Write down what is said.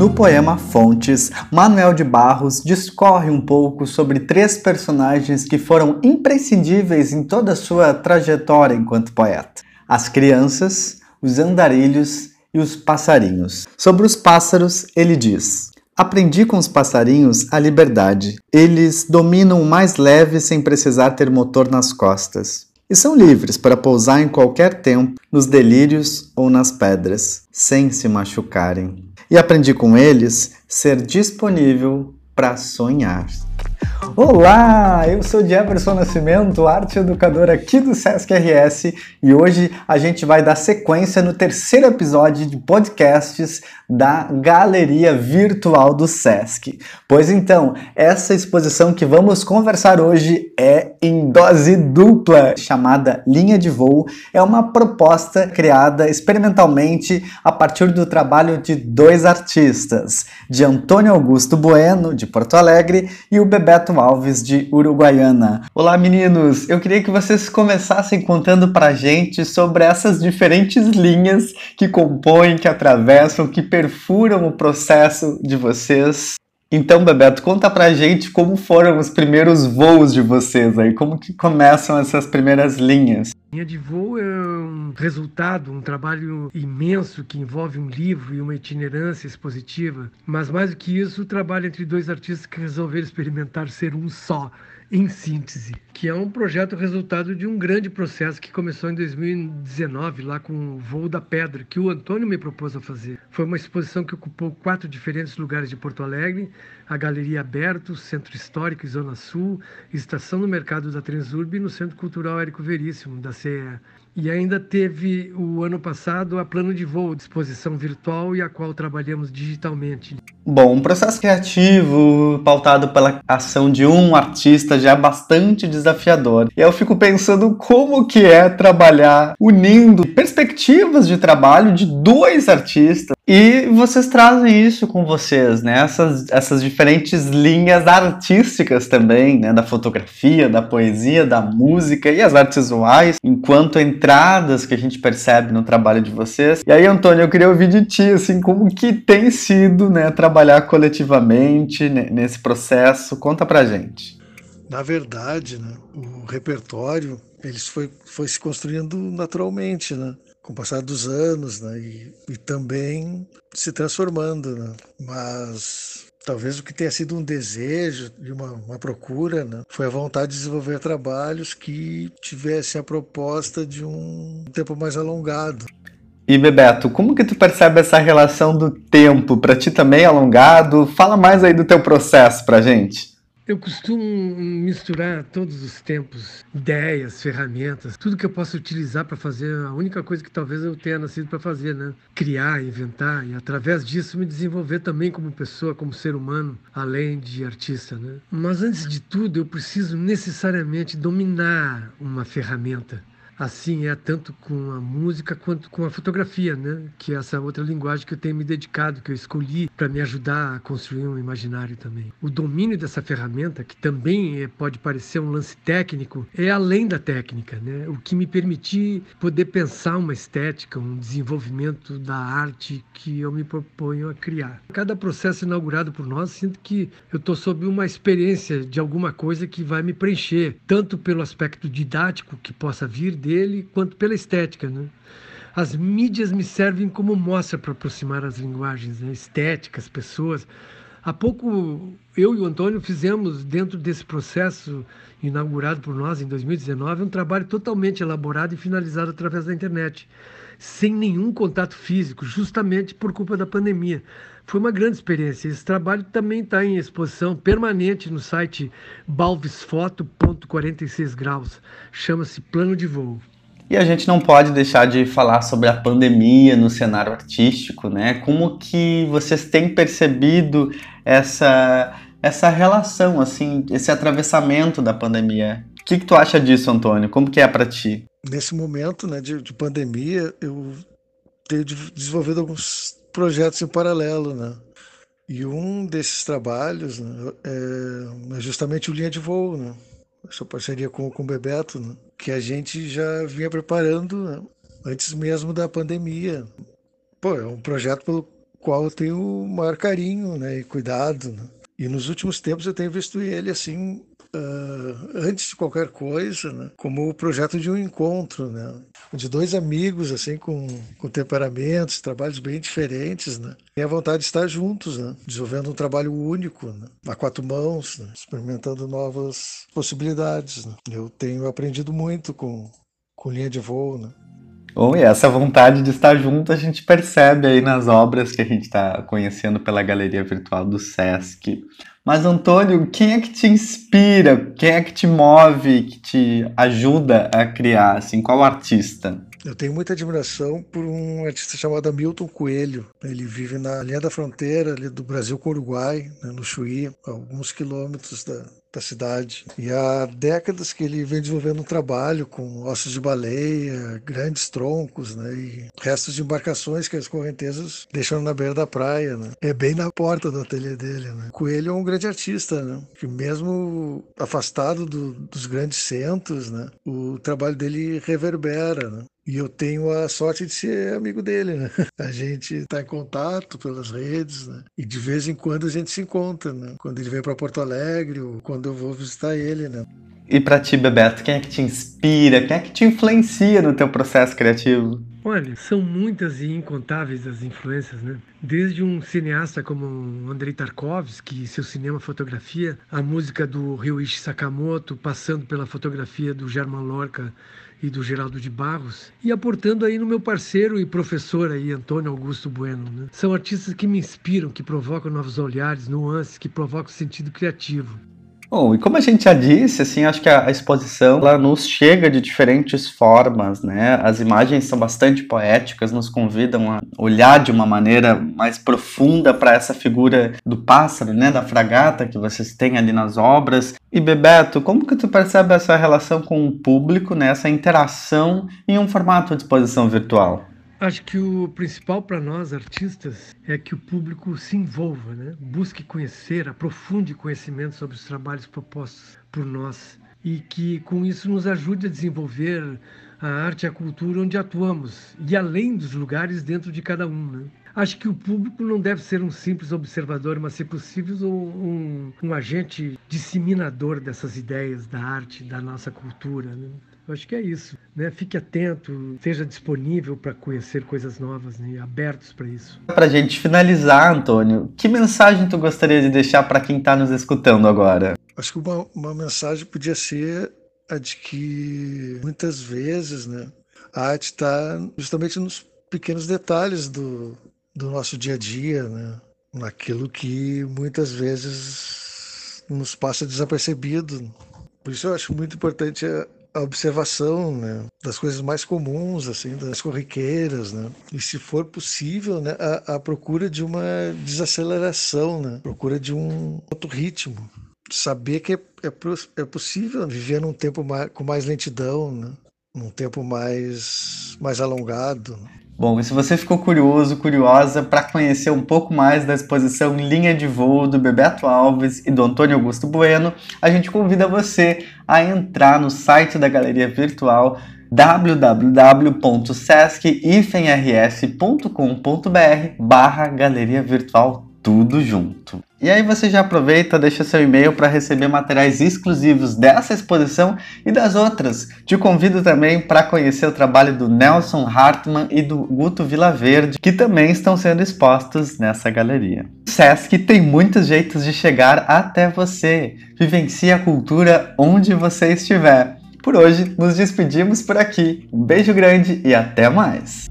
No poema Fontes, Manuel de Barros discorre um pouco sobre três personagens que foram imprescindíveis em toda a sua trajetória enquanto poeta: as crianças, os andarilhos e os passarinhos. Sobre os pássaros, ele diz: Aprendi com os passarinhos a liberdade. Eles dominam o mais leve sem precisar ter motor nas costas. E são livres para pousar em qualquer tempo, nos delírios ou nas pedras, sem se machucarem. E aprendi com eles ser disponível para sonhar. Olá, eu sou Jefferson Nascimento, arte educador aqui do Sesc RS e hoje a gente vai dar sequência no terceiro episódio de podcasts da Galeria Virtual do Sesc. Pois então, essa exposição que vamos conversar hoje é em dose dupla, chamada Linha de Voo. É uma proposta criada experimentalmente a partir do trabalho de dois artistas, de Antônio Augusto Bueno, de Porto Alegre, e o Bebeto Alves, de Uruguaiana. Olá, meninos! Eu queria que vocês começassem contando pra gente sobre essas diferentes linhas que compõem, que atravessam, que perfuram o processo de vocês. Então, Bebeto, conta pra gente como foram os primeiros voos de vocês aí, como que começam essas primeiras linhas. Linha de voo é um resultado, um trabalho imenso que envolve um livro e uma itinerância expositiva, mas mais do que isso, o trabalho entre dois artistas que resolveram experimentar ser um só em síntese, que é um projeto resultado de um grande processo que começou em 2019, lá com o Voo da Pedra, que o Antônio me propôs a fazer. Foi uma exposição que ocupou quatro diferentes lugares de Porto Alegre, a Galeria Aberto, Centro Histórico e Zona Sul, Estação no Mercado da Transurb e no Centro Cultural Érico Veríssimo, da CE. E ainda teve o ano passado a Plano de Voo, exposição virtual e a qual trabalhamos digitalmente. Bom, um processo criativo pautado pela ação de um artista já bastante desafiador. E eu fico pensando como que é trabalhar unindo perspectivas de trabalho de dois artistas. E vocês trazem isso com vocês, né? Essas, essas diferentes linhas artísticas também, né? Da fotografia, da poesia, da música e as artes visuais, enquanto entradas que a gente percebe no trabalho de vocês. E aí, Antônio, eu queria ouvir de ti, assim, como que tem sido, né? Trabalhar coletivamente nesse processo. Conta pra gente. Na verdade, né, o repertório ele foi, foi se construindo naturalmente, né? com o passar dos anos, né? E, e também se transformando, né? Mas talvez o que tenha sido um desejo e uma, uma, procura né, foi a vontade de desenvolver trabalhos que tivessem a proposta de um tempo mais alongado. E Bebeto, como que tu percebe essa relação do tempo? Para ti também é alongado? Fala mais aí do teu processo pra gente. Eu costumo misturar todos os tempos, ideias, ferramentas, tudo que eu posso utilizar para fazer a única coisa que talvez eu tenha nascido para fazer, né? Criar, inventar e através disso me desenvolver também como pessoa, como ser humano, além de artista, né? Mas antes de tudo, eu preciso necessariamente dominar uma ferramenta. Assim é tanto com a música quanto com a fotografia, né? Que é essa outra linguagem que eu tenho me dedicado, que eu escolhi para me ajudar a construir um imaginário também. O domínio dessa ferramenta, que também é, pode parecer um lance técnico, é além da técnica, né? O que me permitir poder pensar uma estética, um desenvolvimento da arte que eu me proponho a criar. Cada processo inaugurado por nós, sinto que eu estou sob uma experiência de alguma coisa que vai me preencher, tanto pelo aspecto didático que possa vir de dele quanto pela estética. Né? As mídias me servem como mostra para aproximar as linguagens né? estéticas, pessoas. Há pouco eu e o Antônio fizemos, dentro desse processo inaugurado por nós em 2019, um trabalho totalmente elaborado e finalizado através da internet, sem nenhum contato físico, justamente por culpa da pandemia. Foi uma grande experiência. Esse trabalho também está em exposição permanente no site balvisfoto.46 graus. Chama-se Plano de Voo. E a gente não pode deixar de falar sobre a pandemia no cenário artístico, né? Como que vocês têm percebido essa, essa relação, assim, esse atravessamento da pandemia? O que, que tu acha disso, Antônio? Como que é para ti? Nesse momento né, de, de pandemia, eu tenho desenvolvido alguns projetos em paralelo, né? E um desses trabalhos né, é, é justamente o Linha de Voo, né? Essa parceria com, com o Bebeto, né? que a gente já vinha preparando né? antes mesmo da pandemia. Pô, é um projeto pelo qual eu tenho o maior carinho né, e cuidado. Né? E nos últimos tempos eu tenho visto ele assim uh, antes de qualquer coisa, né? como o projeto de um encontro, né? de dois amigos assim com, com temperamentos, trabalhos bem diferentes, né? Tem a vontade de estar juntos, né? desenvolvendo um trabalho único, né? a quatro mãos, né? experimentando novas possibilidades. Né? Eu tenho aprendido muito com, com linha de voo. Né? Bom, e essa vontade de estar junto a gente percebe aí nas obras que a gente está conhecendo pela galeria virtual do SESC. Mas, Antônio, quem é que te inspira? Quem é que te move, que te ajuda a criar? Assim, qual artista? Eu tenho muita admiração por um artista chamado Hamilton Coelho. Ele vive na linha da fronteira ali do Brasil com o Uruguai, né, no Chuí, alguns quilômetros da, da cidade. E há décadas que ele vem desenvolvendo um trabalho com ossos de baleia, grandes troncos, né, e restos de embarcações que as correntezas deixam na beira da praia, né. É bem na porta do ateliê dele, né. Coelho é um grande artista, né, que mesmo afastado do, dos grandes centros, né, o trabalho dele reverbera, né. E eu tenho a sorte de ser amigo dele, né? A gente está em contato pelas redes, né? E de vez em quando a gente se encontra, né? Quando ele vem para Porto Alegre ou quando eu vou visitar ele, né? E para ti, Bebeto, quem é que te inspira? Quem é que te influencia no teu processo criativo? Olha, são muitas e incontáveis as influências, né? Desde um cineasta como Andrei Tarkovsky, seu cinema fotografia, a música do Ryuichi Sakamoto, passando pela fotografia do German Lorca e do Geraldo de Barros, e aportando aí no meu parceiro e professor aí, Antônio Augusto Bueno. Né? São artistas que me inspiram, que provocam novos olhares, nuances, que provocam sentido criativo. Bom, e como a gente já disse, assim, acho que a, exposição ela nos chega de diferentes formas, né? As imagens são bastante poéticas, nos convidam a olhar de uma maneira mais profunda para essa figura do pássaro, né? Da fragata que vocês têm ali nas obras. E Bebeto, como que tu percebe essa relação com o público, né? Essa interação em um formato de exposição virtual? Acho que o principal para nós artistas é que o público se envolva, né? busque conhecer, aprofunde conhecimento sobre os trabalhos propostos por nós e que com isso nos ajude a desenvolver a arte e a cultura onde atuamos e além dos lugares dentro de cada um. Né? Acho que o público não deve ser um simples observador, mas, se possível, um, um agente disseminador dessas ideias da arte, da nossa cultura. Né? Eu acho que é isso. Né? Fique atento, esteja disponível para conhecer coisas novas, né? abertos para isso. Para a gente finalizar, Antônio, que mensagem tu gostaria de deixar para quem está nos escutando agora? Acho que uma, uma mensagem podia ser a de que muitas vezes né, a arte está justamente nos pequenos detalhes do, do nosso dia a dia, né? naquilo que muitas vezes nos passa desapercebido. Por isso eu acho muito importante a, a observação né, das coisas mais comuns, assim, das corriqueiras, né? E se for possível, né, a, a procura de uma desaceleração, né? Procura de um outro ritmo. Saber que é, é, é possível viver num tempo mais, com mais lentidão, né? Num tempo mais, mais alongado. Bom, se você ficou curioso, curiosa para conhecer um pouco mais da exposição Linha de Voo do Bebeto Alves e do Antônio Augusto Bueno, a gente convida você a entrar no site da galeria virtual www.sesc-rs.com.br barra galeria virtual tudo junto. E aí você já aproveita, deixa seu e-mail para receber materiais exclusivos dessa exposição e das outras. Te convido também para conhecer o trabalho do Nelson Hartmann e do Guto Vilaverde, que também estão sendo expostos nessa galeria. O Sesc tem muitos jeitos de chegar até você. Vivencie a cultura onde você estiver. Por hoje, nos despedimos por aqui. Um beijo grande e até mais!